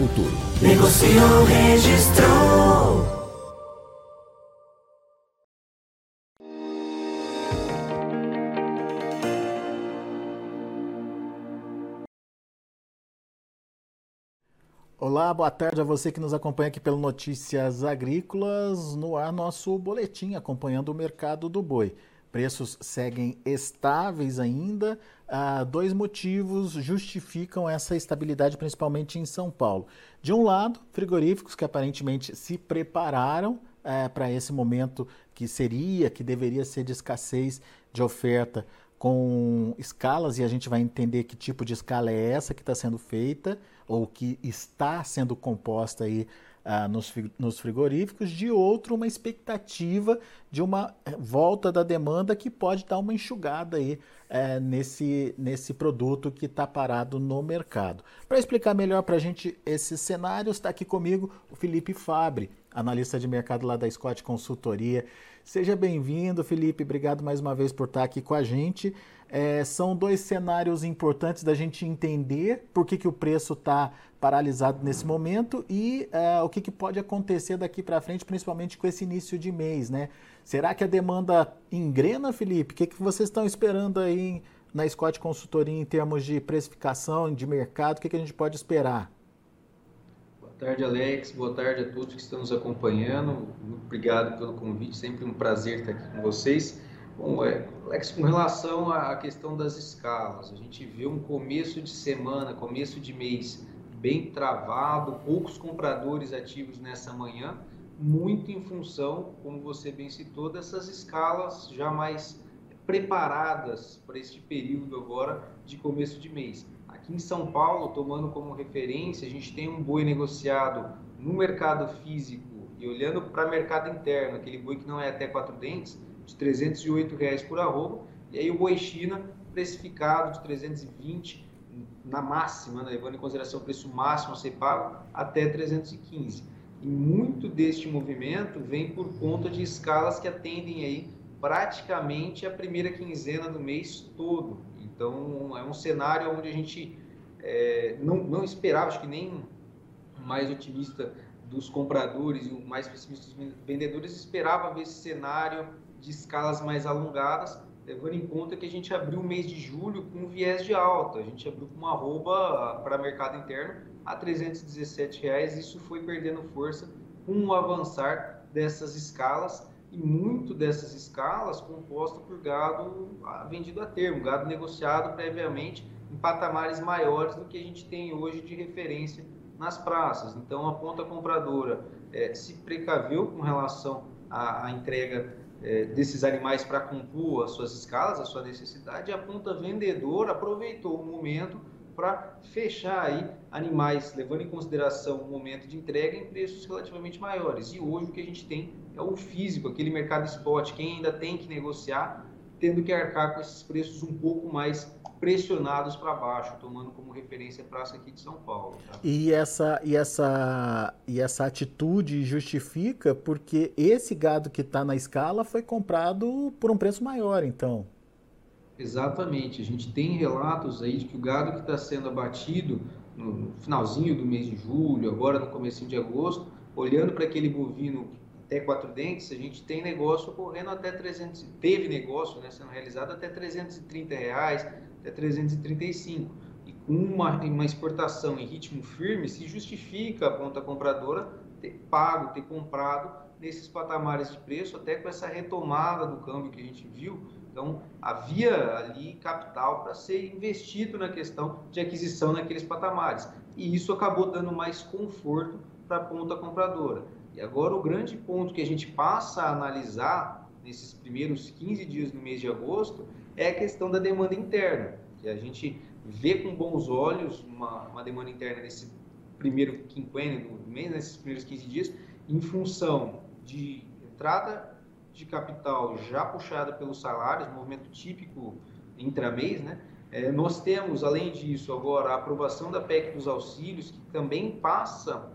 futuro. Negociou, registrou. Olá, boa tarde a você que nos acompanha aqui pelo Notícias Agrícolas, no ar nosso boletim acompanhando o mercado do boi. Preços seguem estáveis ainda. Ah, dois motivos justificam essa estabilidade, principalmente em São Paulo. De um lado, frigoríficos que aparentemente se prepararam eh, para esse momento que seria, que deveria ser de escassez de oferta com escalas, e a gente vai entender que tipo de escala é essa que está sendo feita ou que está sendo composta aí ah, nos, nos frigoríficos, de outro, uma expectativa de uma eh, volta da demanda que pode dar uma enxugada aí eh, nesse, nesse produto que está parado no mercado. Para explicar melhor para a gente esses cenários, está aqui comigo o Felipe Fabre, analista de mercado lá da Scott Consultoria. Seja bem-vindo, Felipe. Obrigado mais uma vez por estar aqui com a gente. É, são dois cenários importantes da gente entender por que, que o preço está paralisado nesse momento e é, o que, que pode acontecer daqui para frente, principalmente com esse início de mês, né? Será que a demanda engrena, Felipe? O que, que vocês estão esperando aí na Scott Consultoria em termos de precificação, de mercado? O que, que a gente pode esperar? Boa tarde, Alex. Boa tarde a todos que estão nos acompanhando. Muito obrigado pelo convite. Sempre um prazer estar aqui com vocês. Bom, é, Alex, com relação à questão das escalas, a gente vê um começo de semana, começo de mês bem travado, poucos compradores ativos nessa manhã, muito em função, como você bem citou, dessas escalas já mais preparadas para este período agora de começo de mês. Aqui em São Paulo, tomando como referência, a gente tem um boi negociado no mercado físico e olhando para o mercado interno, aquele boi que não é até quatro dentes, de 308 reais por arroba, e aí o boi China precificado de 320 na máxima, né, levando em consideração o preço máximo a ser pago, até 315. E muito deste movimento vem por conta de escalas que atendem aí praticamente a primeira quinzena do mês todo. Então é um cenário onde a gente é, não, não esperava, acho que nem mais otimista dos compradores e o mais pessimista dos vendedores esperava ver esse cenário de escalas mais alongadas, levando em conta que a gente abriu o mês de julho com viés de alta, a gente abriu com uma arroba para mercado interno a 317 reais, isso foi perdendo força com o avançar dessas escalas e muito dessas escalas composta por gado vendido a termo, gado negociado previamente em patamares maiores do que a gente tem hoje de referência nas praças. Então a ponta compradora é, se precaveu com relação à, à entrega é, desses animais para compor as suas escalas, a sua necessidade, a ponta vendedora aproveitou o momento para fechar aí animais, levando em consideração o momento de entrega em preços relativamente maiores. E hoje o que a gente tem é o físico, aquele mercado spot, quem ainda tem que negociar, tendo que arcar com esses preços um pouco mais pressionados para baixo, tomando como referência a praça aqui de São Paulo. Tá? E, essa, e, essa, e essa atitude justifica porque esse gado que está na escala foi comprado por um preço maior, então. Exatamente. A gente tem relatos aí de que o gado que está sendo abatido no finalzinho do mês de julho, agora no começo de agosto, olhando para aquele bovino até quatro dentes, a gente tem negócio ocorrendo até 300, teve negócio né, sendo realizado até 330 reais, até 335. E com uma, uma exportação em ritmo firme, se justifica a ponta compradora ter pago, ter comprado nesses patamares de preço, até com essa retomada do câmbio que a gente viu. Então, havia ali capital para ser investido na questão de aquisição naqueles patamares. E isso acabou dando mais conforto para a ponta compradora. E agora o grande ponto que a gente passa a analisar nesses primeiros 15 dias do mês de agosto é a questão da demanda interna, que a gente vê com bons olhos uma, uma demanda interna nesse primeiro quinquênio do mês, nesses primeiros 15 dias, em função de entrada de capital já puxada pelos salários, movimento típico intramês, né? É, nós temos, além disso, agora a aprovação da PEC dos auxílios, que também passa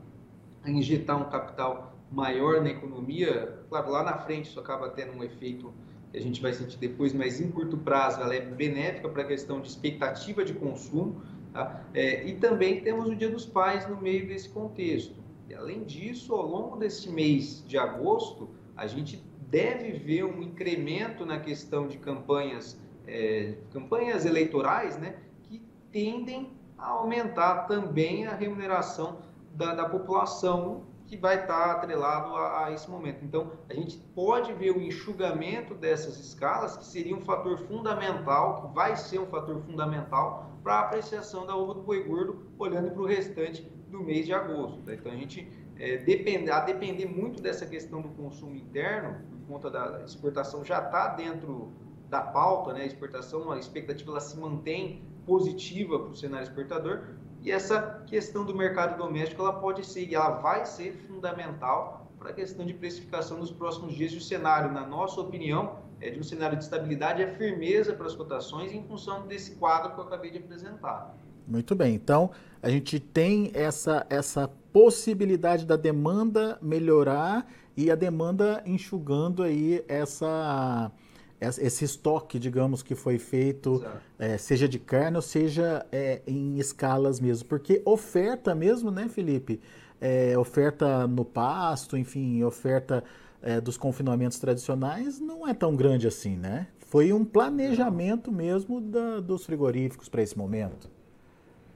injetar um capital maior na economia. Claro, lá na frente isso acaba tendo um efeito que a gente vai sentir depois, mas em curto prazo ela é benéfica para a questão de expectativa de consumo. Tá? É, e também temos o Dia dos Pais no meio desse contexto. E, além disso, ao longo desse mês de agosto, a gente deve ver um incremento na questão de campanhas, é, campanhas eleitorais, né, que tendem a aumentar também a remuneração da, da população que vai estar atrelado a, a, esse momento. Então, a gente pode ver o enxugamento dessas escalas, que seria um fator fundamental, que vai ser um fator fundamental para a apreciação da uva do boi gordo, olhando para o restante do mês de agosto. Tá? Então, a gente, é, depende, a depender muito dessa questão do consumo interno, por conta da exportação já está dentro da pauta, né? a exportação, a expectativa ela se mantém positiva para o cenário exportador, e essa questão do mercado doméstico ela pode ser e ela vai ser fundamental para a questão de precificação nos próximos dias. E o cenário, na nossa opinião, é de um cenário de estabilidade, é firmeza para as cotações em função desse quadro que eu acabei de apresentar. Muito bem. Então, a gente tem essa, essa possibilidade da demanda melhorar e a demanda enxugando aí essa esse estoque, digamos, que foi feito, é, seja de carne ou seja é, em escalas mesmo. Porque oferta mesmo, né, Felipe? É, oferta no pasto, enfim, oferta dos confinamentos tradicionais não é tão grande assim, né? Foi um planejamento mesmo da, dos frigoríficos para esse momento.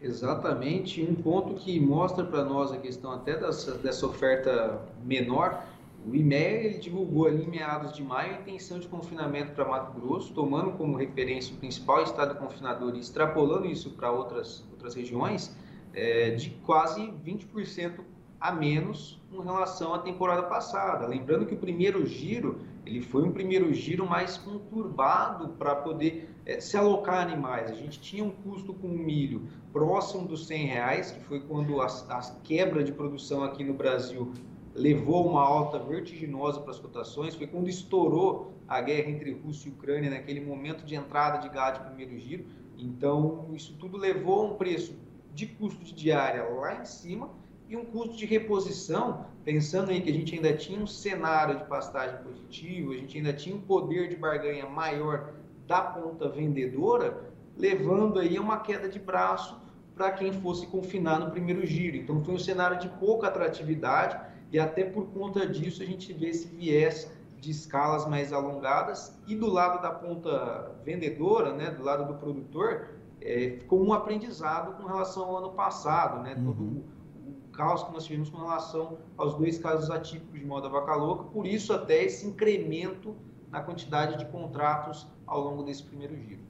Exatamente, um ponto que mostra para nós a questão até dessa, dessa oferta menor o IMEA divulgou ali em meados de maio a intenção de confinamento para Mato Grosso, tomando como referência o principal estado confinador e extrapolando isso para outras, outras regiões, é, de quase 20% a menos em relação à temporada passada. Lembrando que o primeiro giro ele foi um primeiro giro mais conturbado para poder é, se alocar animais. A gente tinha um custo com o milho próximo dos 100 reais, que foi quando a, a quebra de produção aqui no Brasil levou uma alta vertiginosa para as cotações. Foi quando estourou a guerra entre Rússia e Ucrânia, naquele momento de entrada de gado de primeiro giro. Então, isso tudo levou a um preço de custo de diária lá em cima e um custo de reposição, pensando aí que a gente ainda tinha um cenário de pastagem positivo, a gente ainda tinha um poder de barganha maior da ponta vendedora, levando aí a uma queda de braço para quem fosse confinar no primeiro giro. Então foi um cenário de pouca atratividade e até por conta disso a gente vê esse viés de escalas mais alongadas e do lado da ponta vendedora, né, do lado do produtor, é, ficou um aprendizado com relação ao ano passado, né, uhum. todo o, o caos que nós tivemos com relação aos dois casos atípicos de moda vaca louca, por isso até esse incremento na quantidade de contratos ao longo desse primeiro giro.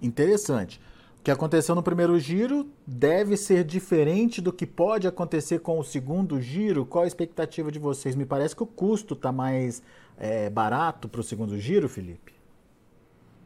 Interessante. Que aconteceu no primeiro giro deve ser diferente do que pode acontecer com o segundo giro? Qual a expectativa de vocês? Me parece que o custo está mais é, barato para o segundo giro, Felipe.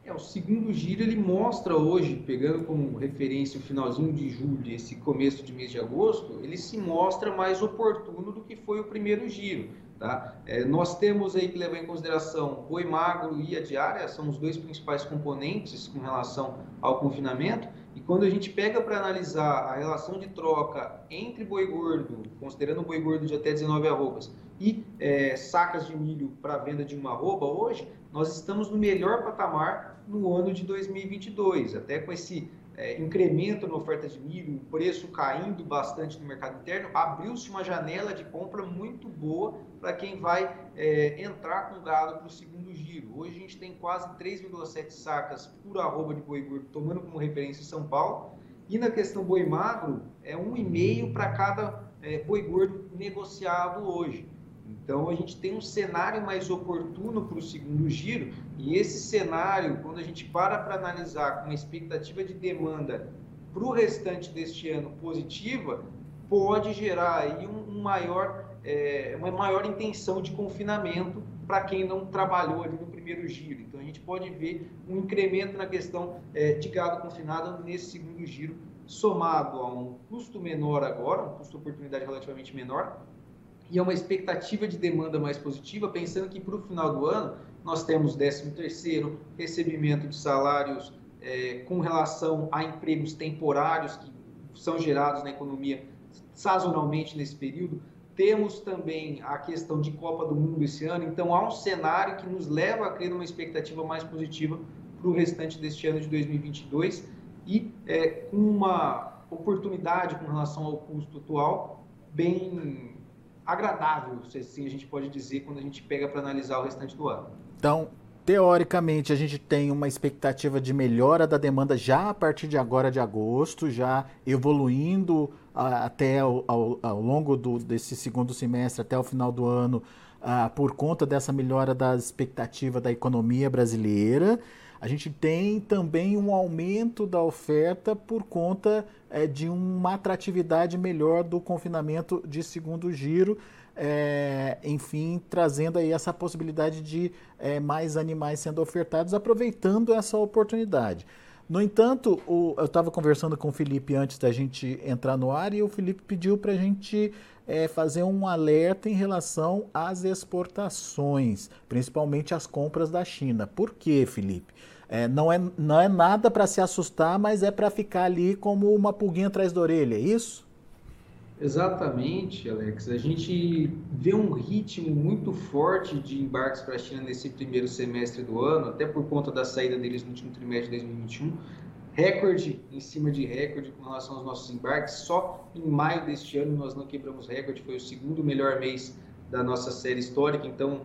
É, o segundo giro ele mostra hoje, pegando como referência o finalzinho de julho esse começo de mês de agosto, ele se mostra mais oportuno do que foi o primeiro giro. Tá? É, nós temos aí que levar em consideração boi magro e a diária, são os dois principais componentes com relação ao confinamento. E quando a gente pega para analisar a relação de troca entre boi gordo, considerando boi gordo de até 19 arrobas, e é, sacas de milho para venda de uma arroba, hoje nós estamos no melhor patamar no ano de 2022, até com esse é, incremento na oferta de milho, preço caindo bastante no mercado interno, abriu-se uma janela de compra muito boa para quem vai é, entrar com gado para o segundo giro. Hoje a gente tem quase 3,7 sacas por arroba de boi gordo, tomando como referência São Paulo. E na questão boi magro, é 1,5 para cada é, boi gordo negociado hoje. Então a gente tem um cenário mais oportuno para o segundo giro, e esse cenário, quando a gente para para analisar com uma expectativa de demanda para o restante deste ano positiva, pode gerar aí um, um maior, é, uma maior intenção de confinamento para quem não trabalhou ali no primeiro giro. Então a gente pode ver um incremento na questão é, de gado confinado nesse segundo giro somado a um custo menor agora, um custo de oportunidade relativamente menor, e a uma expectativa de demanda mais positiva, pensando que para o final do ano nós temos 13 terceiro, recebimento de salários é, com relação a empregos temporários que são gerados na economia sazonalmente nesse período. Temos também a questão de Copa do Mundo esse ano, então há um cenário que nos leva a crer uma expectativa mais positiva para o restante deste ano de 2022 e é, com uma oportunidade com relação ao custo atual bem agradável, se assim a gente pode dizer, quando a gente pega para analisar o restante do ano. Então, teoricamente, a gente tem uma expectativa de melhora da demanda já a partir de agora de agosto, já evoluindo a, até ao, ao, ao longo do, desse segundo semestre, até o final do ano, a, por conta dessa melhora da expectativa da economia brasileira. A gente tem também um aumento da oferta por conta é, de uma atratividade melhor do confinamento de segundo giro, é, enfim, trazendo aí essa possibilidade de é, mais animais sendo ofertados, aproveitando essa oportunidade. No entanto, o, eu estava conversando com o Felipe antes da gente entrar no ar e o Felipe pediu para a gente é, fazer um alerta em relação às exportações, principalmente as compras da China. Por quê, Felipe? É, não, é, não é nada para se assustar, mas é para ficar ali como uma pulguinha atrás da orelha, é isso? Exatamente, Alex. A gente vê um ritmo muito forte de embarques para a China nesse primeiro semestre do ano, até por conta da saída deles no último trimestre de 2021. Recorde em cima de recorde com relação aos nossos embarques. Só em maio deste ano nós não quebramos recorde, foi o segundo melhor mês da nossa série histórica, então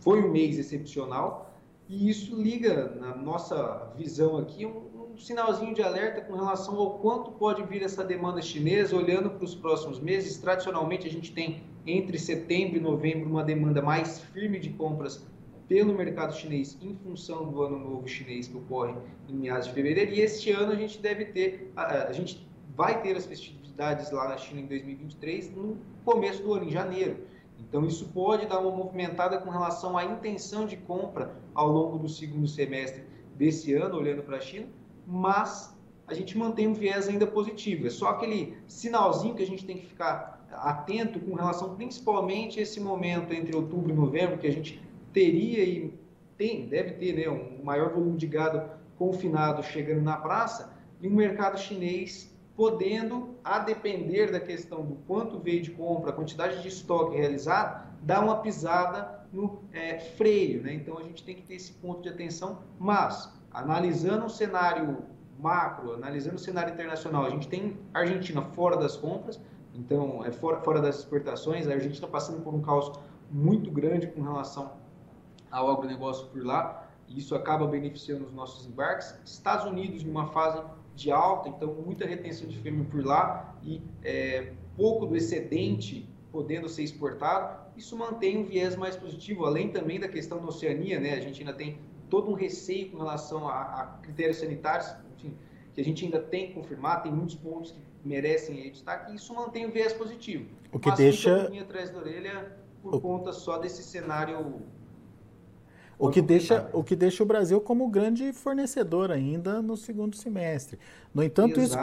foi um mês excepcional. E isso liga, na nossa visão aqui, um, sinalzinho de alerta com relação ao quanto pode vir essa demanda chinesa, olhando para os próximos meses. Tradicionalmente, a gente tem entre setembro e novembro uma demanda mais firme de compras pelo mercado chinês em função do ano novo chinês que ocorre em meados de fevereiro. E este ano a gente deve ter, a, a gente vai ter as festividades lá na China em 2023 no começo do ano, em janeiro. Então isso pode dar uma movimentada com relação à intenção de compra ao longo do segundo semestre desse ano, olhando para a China, mas a gente mantém um viés ainda positivo. É só aquele sinalzinho que a gente tem que ficar atento com relação principalmente a esse momento entre outubro e novembro, que a gente teria e tem, deve ter né, um maior volume de gado confinado chegando na praça e um mercado chinês podendo, a depender da questão do quanto veio de compra, a quantidade de estoque realizado, dar uma pisada no é, freio. Né? Então a gente tem que ter esse ponto de atenção, mas analisando o cenário macro, analisando o cenário internacional, a gente tem a Argentina fora das compras, então é fora, fora das exportações, a Argentina passando por um caos muito grande com relação ao agronegócio por lá, e isso acaba beneficiando os nossos embarques. Estados Unidos em uma fase de alta, então muita retenção de fêmea por lá e é, pouco do excedente podendo ser exportado, isso mantém um viés mais positivo, além também da questão da Oceania, né? A gente ainda tem todo um receio com relação a, a critérios sanitários, enfim, que a gente ainda tem que confirmar, tem muitos pontos que merecem destaque, e isso mantém o viés positivo. O que Mas deixa... atrás da orelha por o... conta só desse cenário o que, deixa, o que deixa o Brasil como grande fornecedor ainda no segundo semestre. No entanto, isso,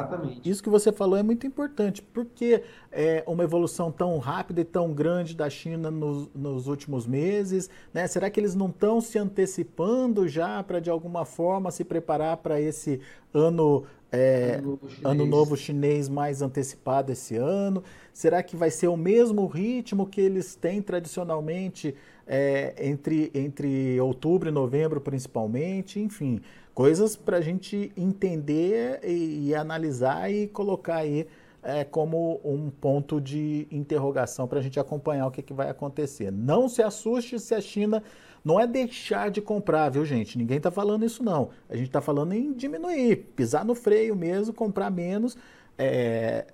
isso, que você falou é muito importante, porque é uma evolução tão rápida e tão grande da China nos, nos últimos meses, né? será que eles não estão se antecipando já para, de alguma forma, se preparar para esse ano, é, ano, novo ano novo chinês mais antecipado esse ano? Será que vai ser o mesmo ritmo que eles têm tradicionalmente? é, entre, entre outubro e novembro, principalmente, enfim, coisas para a gente entender e, e, analisar e colocar aí é, como um ponto de interrogação para a gente acompanhar o que, que vai acontecer. Não se assuste se a China não é deixar de comprar, viu, gente? Ninguém está falando isso, não. A gente está falando em diminuir, pisar no freio mesmo, comprar menos. É,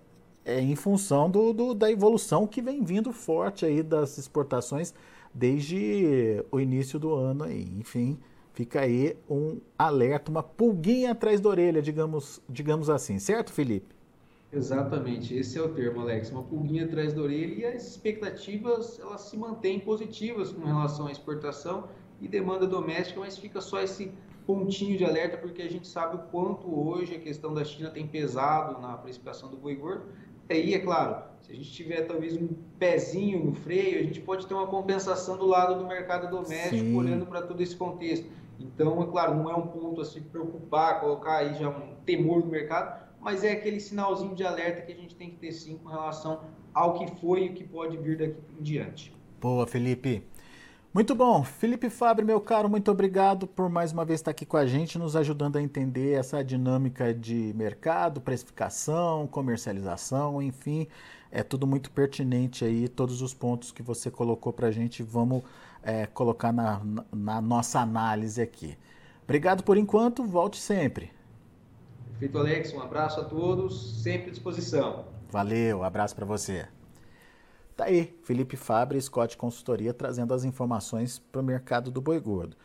é, em função do, do, da evolução que vem vindo forte aí das exportações desde o início do ano aí. Enfim, fica aí um alerta, uma pulguinha atrás da orelha, digamos, digamos assim, certo, Felipe? Exatamente, esse é o termo, Alex, uma pulguinha atrás da orelha e as expectativas elas se mantêm positivas com relação à exportação e demanda doméstica, mas fica só esse pontinho de alerta, porque a gente sabe o quanto hoje a questão da China tem pesado na precificação do boi gordo. E aí, é claro, se a gente tiver talvez um pezinho no freio, a gente pode ter uma compensação do lado do mercado doméstico, Sim. olhando para todo esse contexto. Então, é claro, não é um ponto a se preocupar, colocar aí já um temor no mercado, mas é aquele sinalzinho de alerta que a gente tem que ter sim com relação ao que foi e o que pode vir daqui em diante. Boa, Felipe. Muito bom. Felipe Fabre, meu caro, muito obrigado por mais uma vez estar aqui com a gente, nos ajudando a entender essa dinâmica de mercado, precificação, comercialização, enfim, é tudo muito pertinente aí, todos os pontos que você colocou para a gente, vamos é, colocar na, na nossa análise aqui. Obrigado por enquanto, volte sempre. Perfeito, Alex, um abraço a todos, sempre à disposição. Valeu, abraço para você. Tá aí, Felipe Fabre, Scott Consultoria, trazendo as informações para o mercado do boi gordo.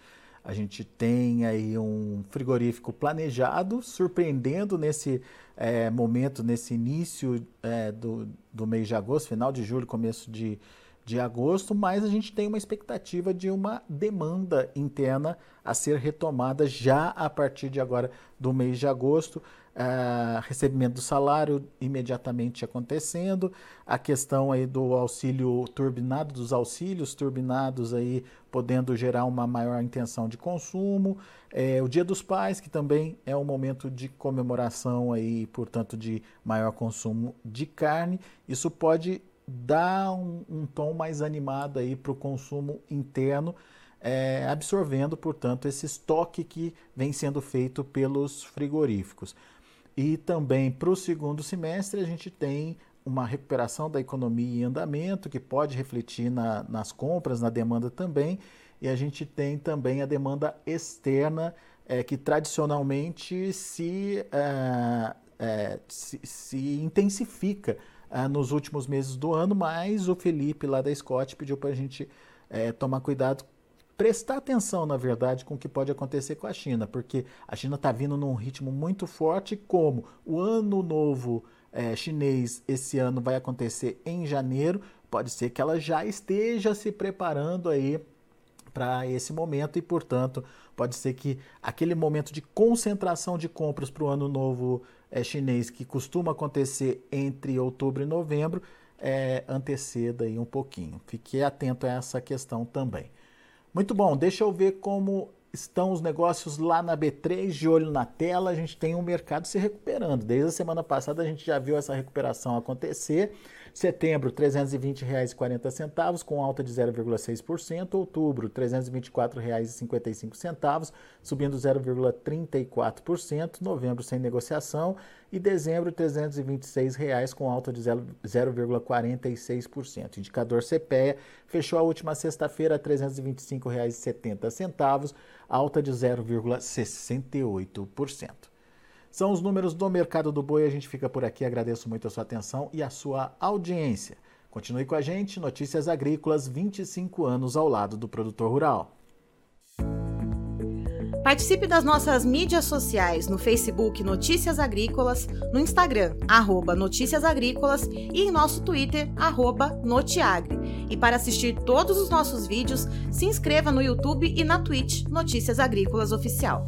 A gente tem aí um frigorífico planejado, surpreendendo nesse é, momento, nesse início é, do, do mês de agosto, final de julho, começo de, de agosto, mas a gente tem uma expectativa de uma demanda interna a ser retomada já a partir de agora do mês de agosto. Uh, recebimento do salário imediatamente acontecendo, a questão aí do auxílio turbinado, dos auxílios turbinados aí podendo gerar uma maior intenção de consumo, é, o Dia dos Pais, que também é um momento de comemoração aí, portanto, de maior consumo de carne, isso pode dar um, um tom mais animado aí para o consumo interno, é, absorvendo, portanto, esse estoque que vem sendo feito pelos frigoríficos. E também para o segundo semestre a gente tem uma recuperação da economia em andamento, que pode refletir na, nas compras, na demanda também. E a gente tem também a demanda externa, é, que tradicionalmente se, é, é, se, se, intensifica é, nos últimos meses do ano, mas o Felipe lá da Scott pediu para a gente é, tomar cuidado prestar atenção, na verdade, com o que pode acontecer com a China, porque a China está vindo num ritmo muito forte, como o ano novo é, chinês esse ano vai acontecer em janeiro, pode ser que ela já esteja se preparando aí para esse momento e, portanto, pode ser que aquele momento de concentração de compras para o ano novo é, chinês, que costuma acontecer entre outubro e novembro, é, anteceda aí um pouquinho. Fique atento a essa questão também. Muito bom, deixa eu ver como estão os negócios lá na B3, de olho na tela. A gente tem um mercado se recuperando. Desde a semana passada a gente já viu essa recuperação acontecer. Setembro, R$ 320,40, com alta de 0,6%. Outubro, R$ 324,55, subindo 0,34%. Novembro, sem negociação. E dezembro, R$ 326,00, com alta de 0,46%. Indicador CPEA fechou a última sexta-feira a R$ 325,70, alta de 0,68%. São os números do mercado do boi. A gente fica por aqui. Agradeço muito a sua atenção e a sua audiência. Continue com a gente. Notícias Agrícolas, 25 anos ao lado do produtor rural. Participe das nossas mídias sociais no Facebook Notícias Agrícolas, no Instagram, arroba Notícias Agrícolas e em nosso Twitter, arroba Notiagre. E para assistir todos os nossos vídeos, se inscreva no YouTube e na Twitch Notícias Agrícolas Oficial.